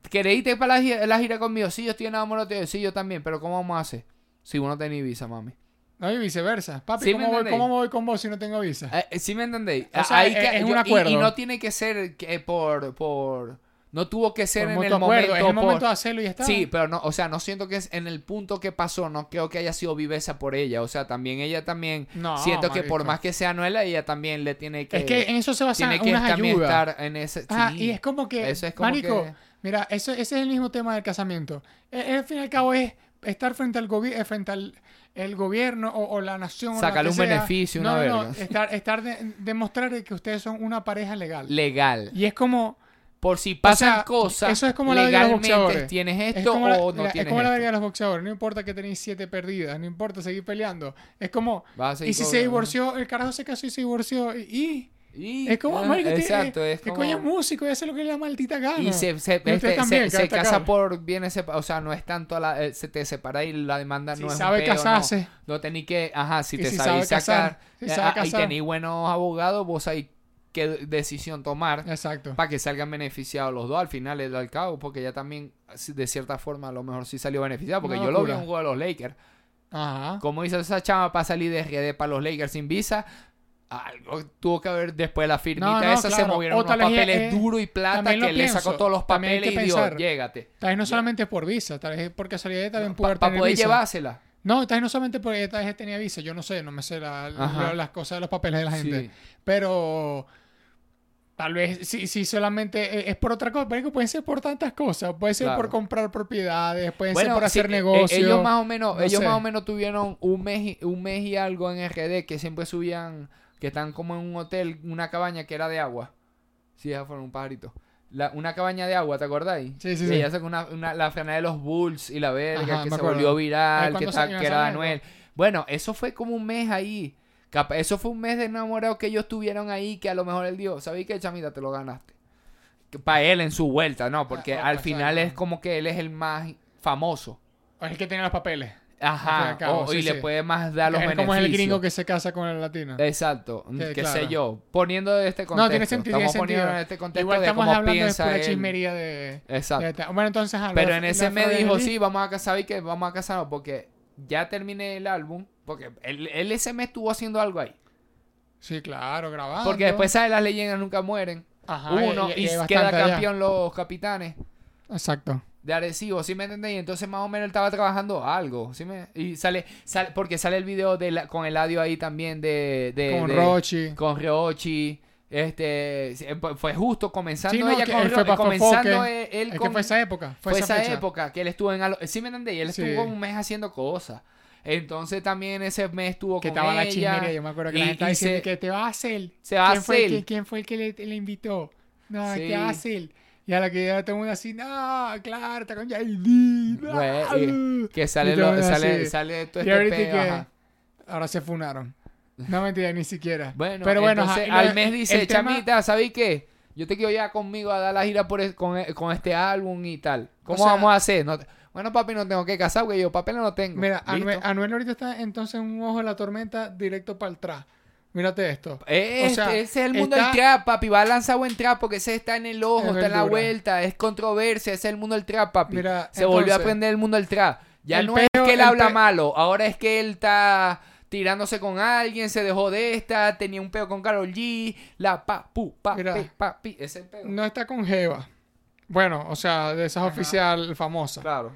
¿Queréis irte para la, gi- la gira conmigo? Sí, yo estoy enamorado tuyo, sí, yo también, pero ¿cómo vamos a hacer? Si vos no tenés visa, mami. No, y viceversa. Papi, Sí, ¿me ¿cómo, voy, voy con vos si no tengo visa? Eh, eh, ¿Sí me entendéis? O sea, Ahí es- que- es un yo- y- acuerdo. Y, no tiene que ser que por, por, No tuvo que ser en el acuerdo, momento. es el por- momento de hacerlo y ya está. Sí, pero no, o sea, no siento que es en el punto que pasó, no creo que haya sido viveza por ella. O sea, también ella también. No, siento que por más que sea Anuela, ella también le tiene que. Es que en eso se basan tiene que unas también ayudas. estar en ese. Ah, sí. y es como que, Eso es como marico, que- mira, eso, ese es el mismo tema del casamiento. Eh, al fin y al cabo es estar frente al gobierno, frente al el gobierno o, o la nación. Sacarle un sea. beneficio, no, una no, no, verga. estar, estar de- demostrar que ustedes son una pareja legal. Legal. y es como, Por si pasan sea, cosas. eso es como la de los legalmente boxeadores. tienes es esto como la, o no es tienes como la esto. verga de los boxeadores. No importa que tenéis siete perdidas, no importa seguir peleando. Es como, y si se divorció, el carajo se casó y se divorció. Y, Y- es como, ah, marico, tiene- Exacto, es el como. coño es músico y hace lo que le da maldita gana. Y se, se, Y este, también, se, se casa por bienes separados. O sea, no es tanto la, eh, se te separa y la demanda Si no es sabe un peo, casarse. No, no tenés que. Ajá, si te si sabéis sabe casar, sacar. si eh, sabe ah, y casar. tenéis buenos abogados, vos sabéis qué decisión tomar. Exacto. Para que salgan beneficiados los dos al final y al cabo. Porque ella también, de cierta forma, a lo mejor sí salió beneficiada. Porque yo lo vi en un juego de los Lakers. Ajá. ¿Cómo hizo esa chama para salir de RD para los Lakers sin visa? Algo tuvo que haber después de la firmita No, no, esa se movieron O unos papeles eh, duros y plata que le sacó todos los papeles y dijo, llégate. Tal vez no solamente por visa, tal vez por casualidad también puede Para poder visa. llevársela. No, tal vez no solamente porque tal vez tenía visa. Yo no sé, no me sé la- Ajá. la- las cosas de los papeles de la gente. Sí. Pero tal vez si, si solamente eh, es por otra cosa, pero pueden ser por tantas cosas. Puede ser Claro. por comprar propiedades, pueden ser por hacer eh, eh, negocios. ellos más o menos, no ellos sé. más o menos tuvieron un mes, y- un mes y algo en RD que siempre subían, que están como en un hotel, una cabaña que era de agua. Sí, ya fueron un pajarito. La- una cabaña de agua, ¿te acordáis? Sí, sí, sí. ella sacó una, una- la franela de los Bulls y la verga, Ajá, que se acuerdo. volvió Ay, viral, que, ¿cuántos ta- años que era de Anuel. Bueno, eso fue como un mes ahí. Eso fue un mes de enamorado que ellos tuvieron ahí, que a lo mejor él dijo, ¿sabéis qué, chamita? Te lo ganaste. Para él en su vuelta, ¿no? Porque Ah, al pues, final exacto. es como que él es el más famoso. O es el que tiene los papeles. Ajá, y al cabo, o- sí, y le puede más dar los es beneficios. como es el gringo que se casa con el latino. Exacto, Que, qué claro. sé yo. Poniendo de este contexto. no, tiene sentido. Estamos tiene poniendo sentido. en este contexto Igual de estamos cómo hablando de piensa pura él. chismería de, Exacto. de- Bueno, entonces... Pero en ese me dijo, sí, vamos a casar y que vamos a casarnos porque ya terminé el álbum. Porque él, él ese mes estuvo haciendo algo ahí. Sí, claro, grabando. Porque después, ¿sabes? Las leyendas nunca mueren. Ajá, Uno, y, hay queda allá. campeón los capitanes Exacto. de Arecibo, ¿sí me entendéis? Entonces más o menos él estaba trabajando algo, ¿sí me? Y sale, sale porque sale el video de la- con Eladio ahí también de... de Con de- Rochi. Con Ryochi. Este, sí, fue- justo comenzando Sí, no, ella con él fue comenzando Fofoque. él, él Es que fue esa época. Fue, fue esa, fecha. época que él estuvo en ¿sí me entendéis? Él Sí. estuvo un mes haciendo cosas. Entonces también ese mes estuvo Que con estaba la ella. chismería. Yo me acuerdo que la y- gente estaba y diciendo se- que te va a hacer. se va a ¿Quién fue, el hacer. ¿Quién fue el que le, le invitó? No, Sí. ¿qué va a hacer? Y a la que ya todo el mundo así, no, claro, está con JD. no". Que sale, Y lo- sale, sale todo Y este ahorita peo, que ahora se funaron. No mentira, ni siquiera. Bueno, pero bueno, entonces, ajá, al mes dice, tema- chamita, ¿sabéis qué? Yo te quiero ya conmigo a dar la gira por con, e- con este álbum y tal. ¿Cómo sea- vamos a hacer? No te- bueno, papi, no tengo que casar, porque yo papel no tengo. Mira. Anuel, Anuel ahorita está entonces en un ojo de la tormenta directo para el atrás. Mírate esto. Es, O sea, ese es el mundo está- del trap, papi. Va a lanzar buen trap porque ese está en el ojo, Es está en la vuelta, es controversia, ese es el mundo del trap, papi. Mira, Se volvió a aprender el mundo del trap. Ya no es que él habla pe- malo, ahora es que él está tirándose con alguien, se dejó de esta, tenía un peo con Carol G, la pa, pu, pa, Mira. pe, pa, pi, ese es el peo. No está con Jeva. Bueno, o sea, de esas Ajá. oficial famosa. Claro.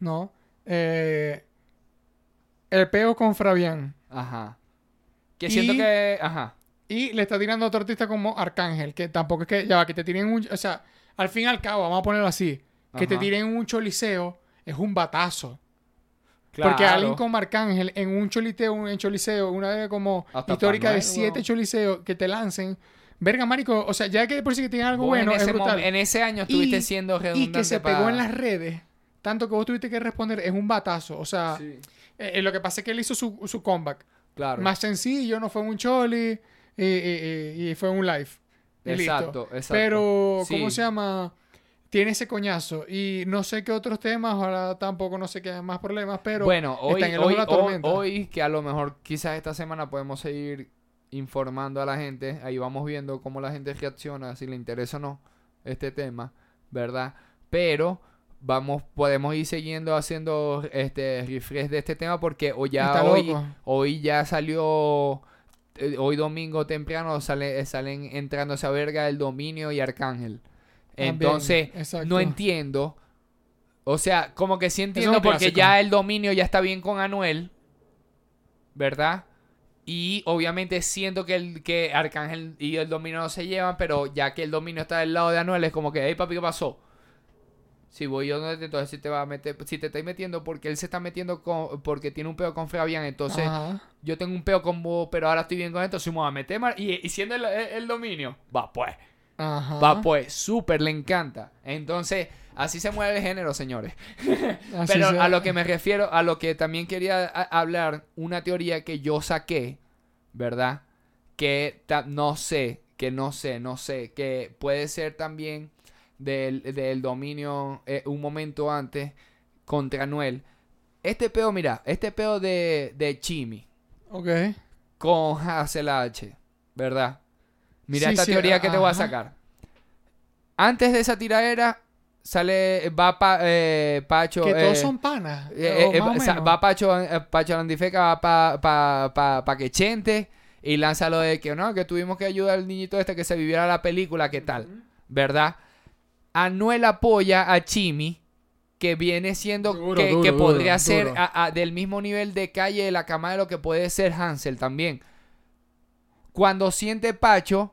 ¿No? Eh, el peo con Fabián. Ajá. Que Y- siento que, ajá. Y le está tirando a otro artista como Arcángel, que tampoco es que, ya va, que te tiren un, o sea, al fin y al cabo, vamos a ponerlo así, que te tiren un choliseo es un batazo. Claro. Porque alguien como Arcángel en un choliteo, un en choliseo, una vez como Hasta histórica de siete choliseos que te lancen, verga, marico, o sea, ya que por sí que tienen algo Vos bueno, en, es ese brutal. mom- en ese año estuviste Y- siendo y redundante que se pegó en las redes, tanto que vos tuviste que responder, es un batazo. O sea, Sí, eh, lo que pasa es que él hizo su, su comeback. claro. Más sencillo, no fue un choli y, y- y- y fue un live. Y listo. exacto, exacto. Pero, ¿cómo Sí. se llama? Tiene ese coñazo. Y no sé qué otros temas, ahora tampoco no sé qué más problemas, pero bueno, hoy, está en el ojo hoy, de la hoy- tormenta. hoy, que a lo mejor quizás esta semana podemos seguir informando a la gente, ahí vamos viendo cómo la gente reacciona, si le interesa o no este tema, ¿verdad? Pero vamos, podemos ir siguiendo haciendo este refresh de este tema porque hoy ya Está hoy, loco. hoy ya salió eh, hoy domingo temprano sale, salen entrando esa verga el dominio y Arcángel. Entonces, no entiendo. O sea, como que sí entiendo porque ya el dominio ya está bien con Anuel, ¿verdad? Y obviamente siento que, el, que Arcángel y el dominio no se llevan, pero ya que el dominio está del lado de Anuel, es como que, hey papi, ¿qué pasó? Si voy yo donde te, entonces si te va a meter, si te estoy metiendo porque él se está metiendo con, porque tiene un peo con Fabián, entonces Ajá. yo tengo un peo con vos, pero ahora estoy bien con esto, si me voy a meter y, y siendo el, el- el dominio, va pues. Ajá. Va pues, súper, le encanta. Entonces, así se mueve el género, señores. Pero se- a lo que me refiero, a lo que también quería hablar, una teoría que yo saqué, ¿verdad? Que no sé, que no sé, no sé, que puede ser también del, del dominio eh, un momento antes contra Noel. Este peo, mira, este peo de, de Chimi Ok. con H, ¿verdad? Mira Sí, esta sí, teoría que te voy a sacar. Antes de esa tiradera, sale, va pa- eh, Pacho. Que todos eh, son panas. eh, o más o sa- menos. va Pacho, Pacho Landifeca, va pa, pa, pa, pa que Chente y lanza lo de que no, que tuvimos que ayudar al niñito este que se viviera la película, ¿qué tal? ¿Verdad? Anuel apoya a Chimi, que viene siendo Duro, que, duro, que duro, podría ser duro. a- a- del mismo nivel de calle de la cama de lo que puede ser Hansel también. Cuando siente Pacho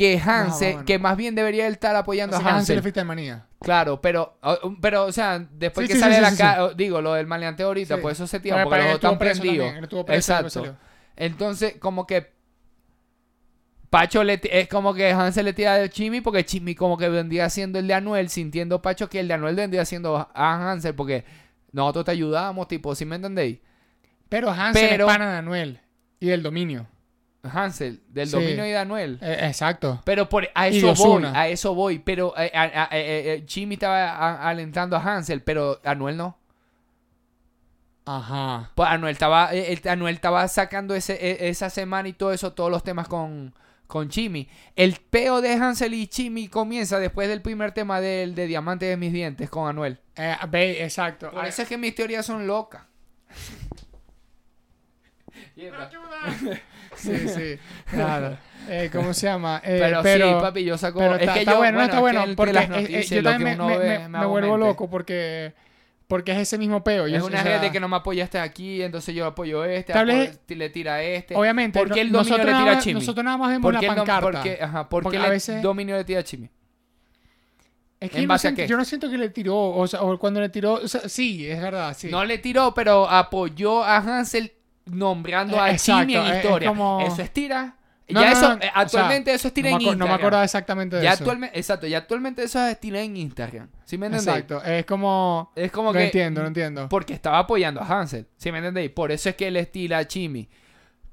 que Hansel, bueno. que más bien debería él estar apoyando Así a que Hansel Hansel. es fiesta de manía. Claro, pero, o- pero, o sea, después Sí, que sí, sale sí, de la sí. casa, digo, lo del maleanteo ahorita, pues eso se tira, porque los están prendidos. Exacto. Entonces, como que Pacho le, es como que Hansel le tira de Chimi porque Chimi como que vendría siendo el de Anuel, sintiendo Pacho que el de Anuel vendría siendo a Hansel porque nosotros te ayudábamos, tipo, ¿sí me entendéis? Pero Hansel Pero- es pana de Anuel. Y del dominio. Hansel, del Sí. dominio y de Anuel. Eh, exacto. Pero por, a eso voy, a eso voy. Pero eh, a- a- eh, eh, Chimi estaba a- alentando a Hansel, pero Anuel no. Ajá. Pues Anuel estaba, eh, el- Anuel estaba sacando ese, e- esa semana y todo eso, todos los temas con, con Chimi. El peo de Hansel y Chimi comienza después del primer tema del de Diamante de mis dientes con Anuel. Eh, ve, exacto. Por Ah, eso es que mis teorías son locas. Sí, sí. Claro. Eh, ¿Cómo se llama? Eh, pero, pero, sí, papi, yo saco. pero es está, que está yo, bueno, no está bueno. Porque noticias, yo también me, ve, me- vuelvo loco porque, porque es ese mismo peo. Es Yo- una o sea, de que no me apoyaste aquí, entonces yo apoyo este, Tal vez- le tira a este. Obviamente, ¿Por qué no- el dominio nosotros, le tira a Chimi? nosotros nada más vemos ¿Por la el pancarta. por qué- ajá, ¿por Porque qué veces- dominio le tira a Chimi? Es que ¿En yo no, siento, qué? yo no siento que le tiró, o, sea, o cuando le tiró, o sea, sí, es verdad, sí. No le tiró, pero apoyó a Hansel nombrando Eh, a exacto, Chimi en es historia. como- Eso es tira. No, ya no, eso, no, eh, o sea, actualmente eso es tira no, en Instagram. no me acuerdo exactamente de ya eso. actualmente, exacto, ya actualmente eso es tira en Instagram. ¿Sí me entendéis? Exacto, es como... Es como lo que entiendo, lo entiendo. porque estaba apoyando a Hansel, ¿sí me entendéis? Por eso es que él estira a Chimi.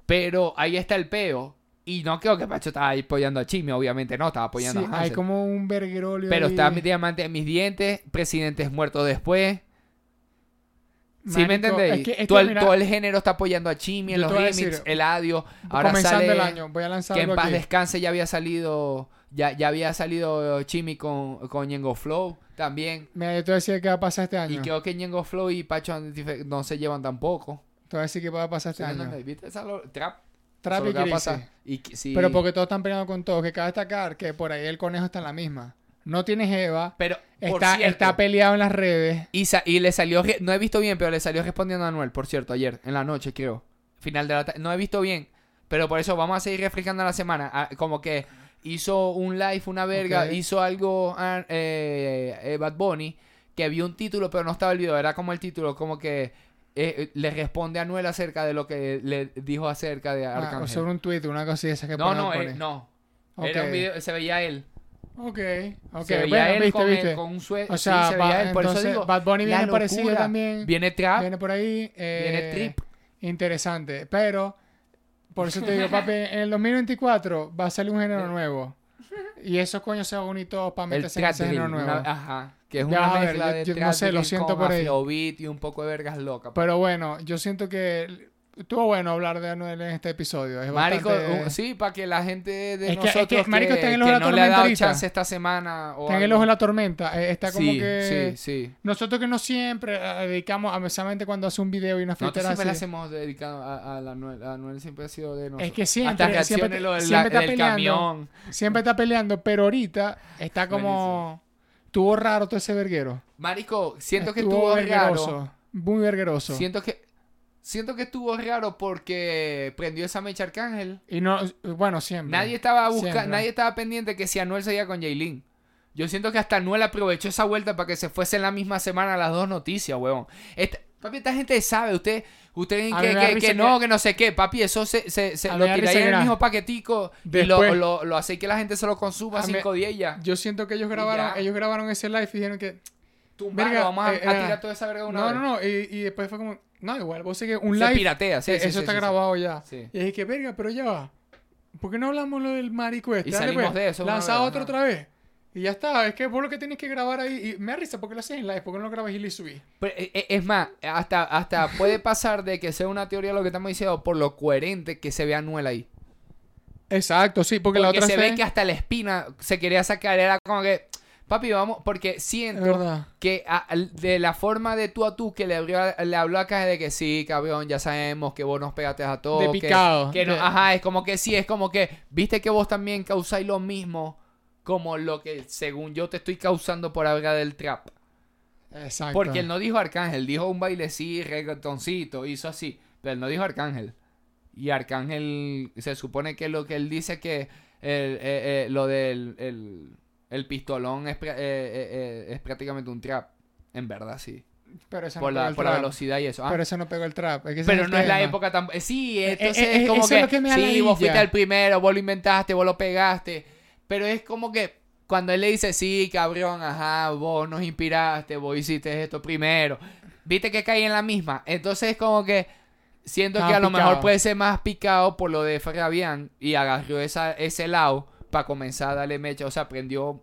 Pero ahí está el peo. Y no creo que Pacho estaba apoyando a Chimi, obviamente no, estaba apoyando Sí, a hay Hansel. como un verguerolio Pero ahí. está mi diamante en mis dientes, presidentes muertos después. ¿Sí me Marico, entendéis? es que- es que todo, el, mira, todo el género está apoyando a Chimi en los remix, decir, Eladio. Ahora comenzando sale el año, voy a lanzar que en paz aquí. descanse ya había salido, ya, ya había salido Chimi con, con Ñengo Flow también. Mira, yo te voy a decir qué va a pasar este año. Y creo que Ñengo Flow y Pacho no se llevan tampoco. Te voy a decir qué va a pasar este ¿Sí me año. ¿Viste esa lo- trap? Trap y que va a pasar. Y que- sí. Pero porque todos están peleando con todos. Que cabe destacar que por ahí el conejo está en la misma. No tiene Jeva. Pero, Está, cierto, está peleado en las redes. Y, y le salió, no he visto bien, pero le salió respondiendo a Anuel, por cierto, ayer, en la noche, creo. Final de la tarde. No he visto bien, pero por eso vamos a seguir refrescando la semana. Ah, como que hizo un live, una verga, hizo algo ah, eh, eh, Bad Bunny, que vio un título, pero no estaba el video. Era como el título, como que eh, eh, le responde a Anuel acerca de lo que le dijo acerca de Ah, Arcángel. o sobre un tweet, una cosa esa que no, no, eh, no. Era un video, se veía él. Ok, ok. se veía bueno, él viste, con, el- viste. con un suéter. O sea, sí, se veía va- él. Por eso digo, Bad Bunny viene parecido también. Viene trap, Viene por ahí. eh, viene trip. Interesante. Pero, por eso te digo, papi, en el 2024 va a salir un género nuevo. Y esos coños se van a unir todos para meterse en ese drill, género nuevo. una- ajá, que es Ya una ver, mezcla yo- de yo no sé, lo siento por ahí. y un poco de vergas locas. Pero bueno, yo siento que estuvo bueno hablar de Anuel en este episodio. Es Marico, bastante- sí, para que la gente de Es que- es que, nosotros que, marico, está en el que ojo de la no le ha dado chance esta semana o Está en el ojo de la tormenta. eh, Está como sí, que... sí, sí. Nosotros que no siempre eh, dedicamos, a precisamente cuando hace un video y una Nosotros filtera siempre le así. hemos dedicado a, a la Anuel. A Anuel siempre ha sido de nosotros. Es que siempre, Hasta siempre, lo del, siempre está peleando. camión. Siempre está peleando, pero ahorita está como... Estuvo raro todo ese verguero. Marico, siento que estuvo raro. vergueroso. Muy vergueroso. Siento que siento que estuvo raro porque prendió esa mecha Arcángel. Y no, bueno, siempre. Nadie estaba buscando, nadie estaba pendiente que si Anuel seguía con Jaylin. Yo siento que hasta Anuel aprovechó esa vuelta para que se fuese en la misma semana las dos noticias, huevón. Esta, papi, esta gente sabe, usted, usted que, que- no, que- no sé qué, papi, eso se, se, se- lo ahí en el mismo paquetico y Después- lo, lo, lo hace que la gente se lo consuma cinco días y ya. Yo siento que ellos grabaron, ellos grabaron ese live y dijeron que... Tumbarlo, Verga, vamos a, eh, a eh, tirar toda esa verga de una No, vez. no, no. Y, y después fue como... No, igual, vos sé que un Se live... piratea, sí, eh, sí, eso sí, está sí, grabado ya. Y dije, verga, pero ya va. ¿Por qué no hablamos lo del marico este? Y Dale, salimos pues, de eso una Lanza vez, otro ajá. otra vez. Y ya está. Es que vos lo que tienes que grabar ahí... Y me da risa porque lo haces en live. porque no lo grabas y lo subís? Pero, eh, eh, es más, hasta, hasta puede pasar de que sea una teoría lo que estamos diciendo por lo coherente que se ve Anuel ahí. Exacto, sí. Porque, Porque la otra se ve que hasta la espina se quería sacar. Era como que, papi, vamos, porque siento que a- de la forma de tú a tú que le, abrió, le habló acá de que sí, cabrón, ya sabemos que vos nos pegaste a todos. De que- picado. Que, no, De- ajá, es como que sí, es como que, viste que vos también causáis lo mismo como lo que según yo te estoy causando por hablar del trap. Exacto. Porque él no dijo Arcángel, dijo un baile sí, reggaetoncito, hizo así. Pero él no dijo Arcángel. Y Arcángel, se supone que lo que él dice que el- eh, eh, lo del el, el pistolón es, eh, eh, eh, es prácticamente un trap. En verdad, sí. Pero eso Por, no la, el por la trap. velocidad y eso. Ah, Pero eso no pegó el trap. Es que ese pero no es la época tan... eh, Sí, Eh, entonces eh, es como eso que... es lo que me da sí, vos fuiste el primero, vos lo inventaste, vos lo pegaste. Pero es como que cuando él le dice, sí, cabrón, ajá, vos nos inspiraste, vos hiciste esto primero. Viste que caí en la misma. Entonces es como que siento que a lo mejor puede ser más picado por lo de Fabián y agarró esa, ese lado para comenzar a darle mecha. O sea, prendió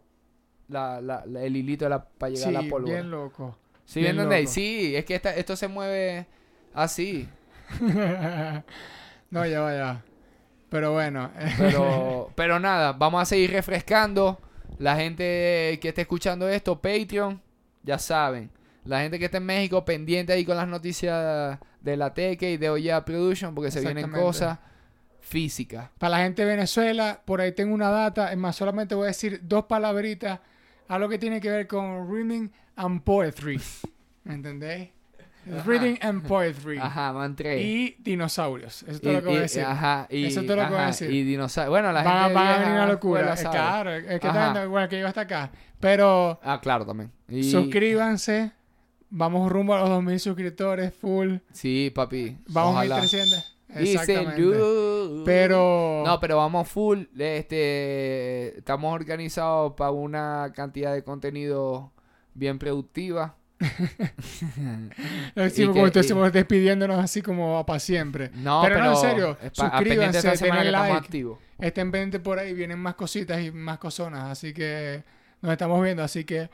la, la- la- el hilito para llegar Sí, a la pólvora. bien loco. ¿Sí bien loco. Sí, es que esta- esto se mueve así. no, ya va, ya. Pero bueno. Pero, pero nada, vamos a seguir refrescando. La gente que esté escuchando esto, Patreon, ya saben. La gente que esté en México, pendiente ahí con las noticias de la Teque y de Oya Production, porque se vienen cosas físicas. Para la gente de Venezuela, por ahí tengo una data. Es más, solamente voy a decir dos palabritas. Algo que tiene que ver con reading and poetry. ¿Me entendéis? Reading and poetry. Ajá. Y dinosaurios. Eso es Y- todo lo que voy a y- decir. ajá, y, Eso es todo lo que voy a decir. Y dinosaurio. Bueno, la gente. van a venir una locura. escuela claro, es que también, bueno, que yo hasta acá. Pero Ah, claro, también. Suscríbanse. Vamos rumbo a los 2000 suscriptores, full. Sí, papi. Vamos ojalá. a 1300. Dicen, Exactamente. "Du". Pero. No, pero vamos full. Este, estamos organizados para una cantidad de contenido bien productiva. Lo decimos como que- estuviésemos despidiéndonos así como para siempre. No, Pero pero, no, en serio, suscríbanse, denle like. Estén pendientes por ahí, vienen más cositas y más cosonas. Así que nos estamos viendo. Así que.